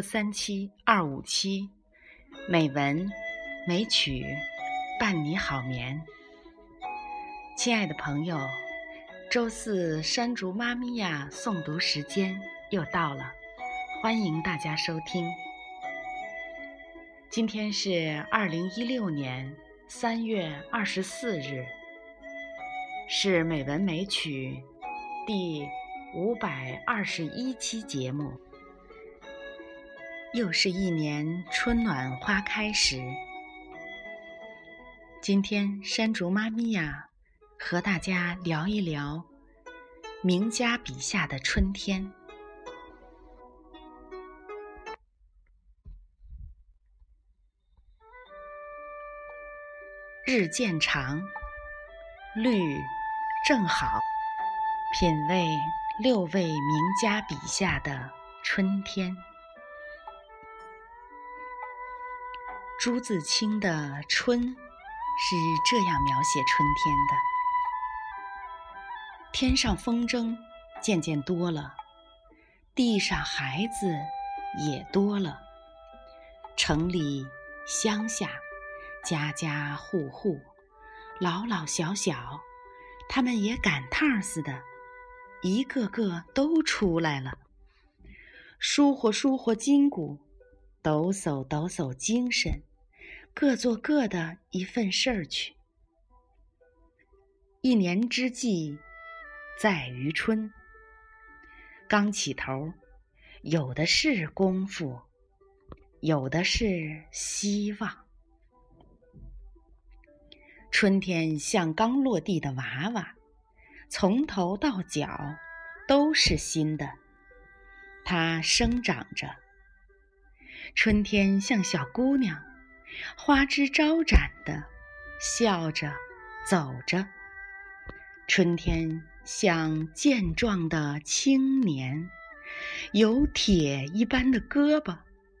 三七二五七，美文美曲伴你好眠。亲爱的朋友，周四山竹妈咪呀诵读时间又到了，欢迎大家收听。今天是二零一六年三月二十四日，是美文美曲第五百二十一期节目。又是一年春暖花开时，今天山竹妈咪呀，和大家聊一聊名家笔下的春天。日渐长，绿正好，品味六位名家笔下的春天。朱自清的《春》是这样描写春天的：天上风筝渐渐多了，地上孩子也多了，城里乡下，家家户户，老老小小，他们也赶趟似的，一个个都出来了，舒活舒活筋骨，抖擞抖擞精神。各做各的一份事儿去。一年之计在于春。刚起头，有的是功夫，有的是希望。春天像刚落地的娃娃，从头到脚都是新的，它生长着。春天像小姑娘。花枝招展的，笑着走着。春天像健壮的青年，有铁一般的胳膊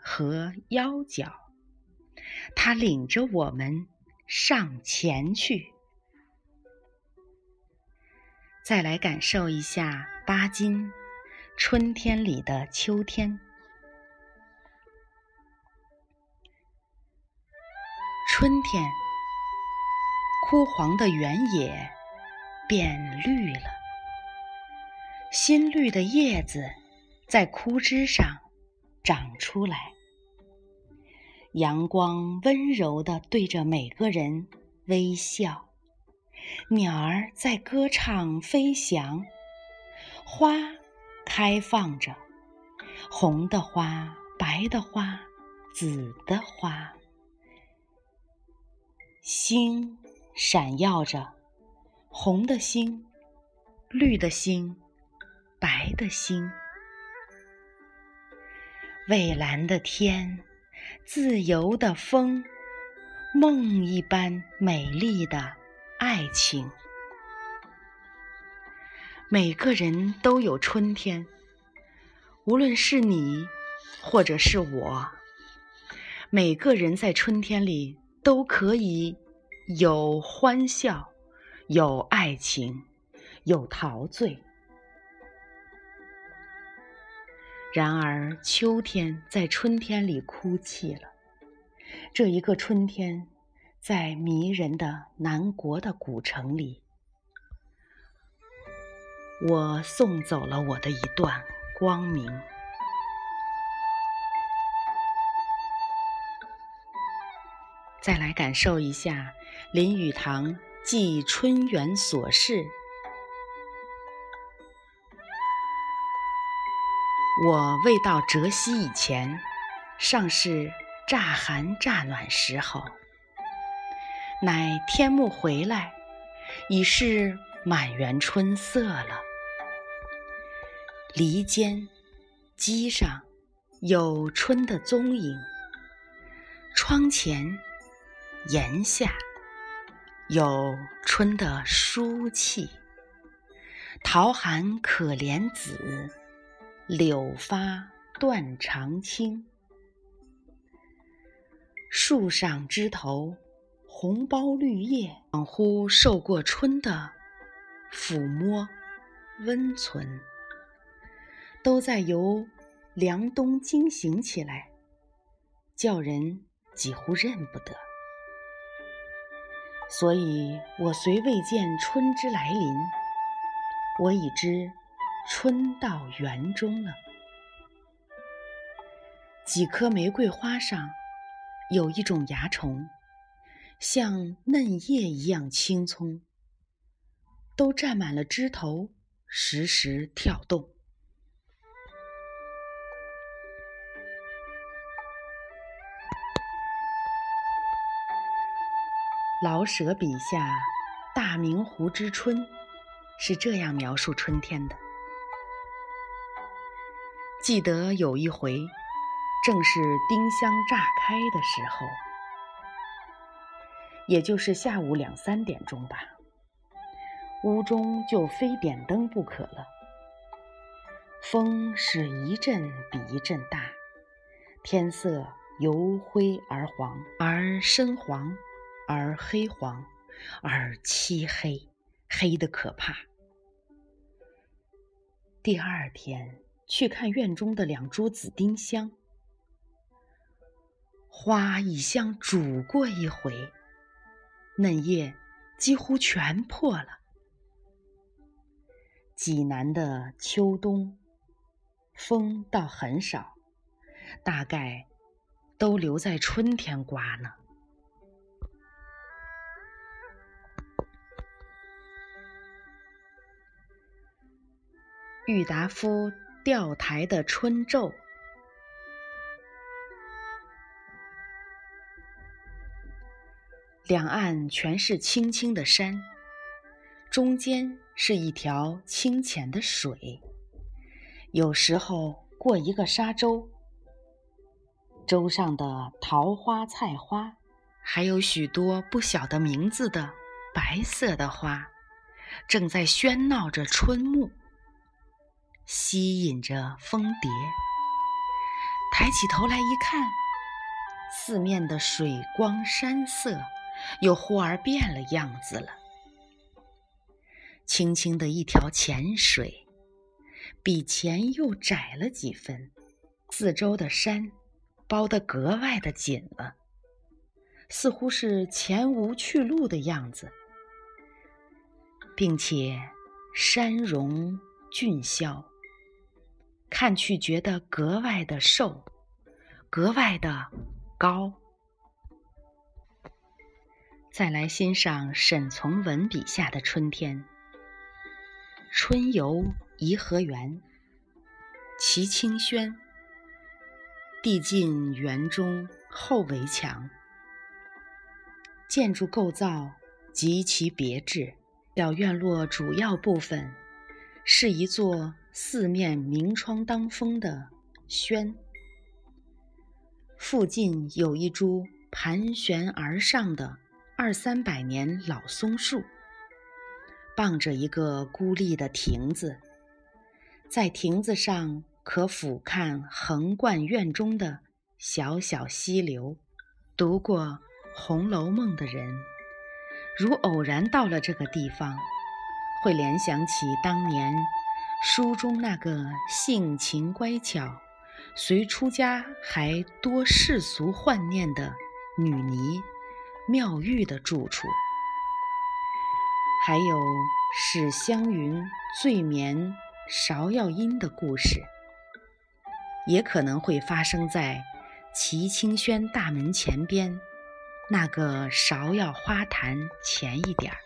和腰脚。他领着我们上前去。再来感受一下巴金《春天里的秋天》。春天，枯黄的原野变绿了，新绿的叶子在枯枝上长出来。阳光温柔地对着每个人微笑，鸟儿在歌唱飞翔，花开放着，红的花，白的花，紫的花。星闪耀着，红的星，绿的星，白的星。蔚蓝的天，自由的风，梦一般美丽的爱情。每个人都有春天，无论是你，或者是我，每个人在春天里。都可以有欢笑，有爱情，有陶醉。然而，秋天在春天里哭泣了。这一个春天，在迷人的南国的古城里，我送走了我的一段光明。再来感受一下林语堂记春园琐事。我未到浙西以前，尚是乍寒乍暖时候，乃天暮回来，已是满园春色了。篱间、机上有春的踪影，窗前。檐下有春的书气，桃含可怜子，柳发断肠青。树上枝头红苞绿叶，仿佛受过春的抚摸温存，都在由凉冬惊醒起来，叫人几乎认不得。所以我虽未见春之来临，我已知春到园中了。几棵玫瑰花上有一种蚜虫，像嫩叶一样青葱，都占满了枝头，时时跳动。老舍笔下《大明湖之春》是这样描述春天的：记得有一回，正是丁香炸开的时候，也就是下午两三点钟吧，屋中就非点灯不可了。风是一阵比一阵大，天色由灰而黄，而深黄。而黑黄，而漆黑，黑的可怕。第二天去看院中的两株紫丁香，花已像煮过一回，嫩叶几乎全破了。济南的秋冬，风倒很少，大概都留在春天刮呢。郁达夫钓台的春昼，两岸全是青青的山，中间是一条清浅的水，有时候过一个沙洲，洲上的桃花、菜花，还有许多不晓得名字的白色的花，正在喧闹着春暮。吸引着蜂蝶，抬起头来一看，四面的水光山色又忽而变了样子了。轻轻的一条浅水，比前又窄了几分，四周的山包得格外的紧了，似乎是前无去路的样子，并且山容峻峭。看去觉得格外的瘦，格外的高。再来欣赏沈从文笔下的春天。春游颐和园，齐清轩。地进园中后围墙，建筑构造极其别致。小院落主要部分是一座。四面明窗当风的轩，附近有一株盘旋而上的二三百年老松树，傍着一个孤立的亭子，在亭子上可俯瞰横贯院中的小小溪流。读过《红楼梦》的人，如偶然到了这个地方，会联想起当年。书中那个性情乖巧、随出家还多世俗幻念的女尼妙玉的住处，还有史湘云醉眠芍药阴的故事，也可能会发生在齐清轩大门前边那个芍药花坛前一点儿。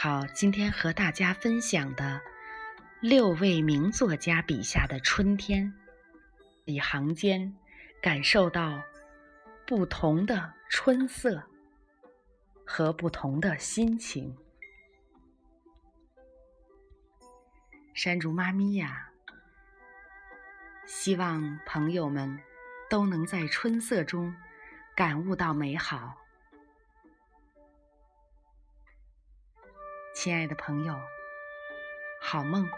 好，今天和大家分享的六位名作家笔下的春天，一行间感受到不同的春色和不同的心情。山竹妈咪呀，希望朋友们都能在春色中感悟到美好。亲爱的朋友，好梦。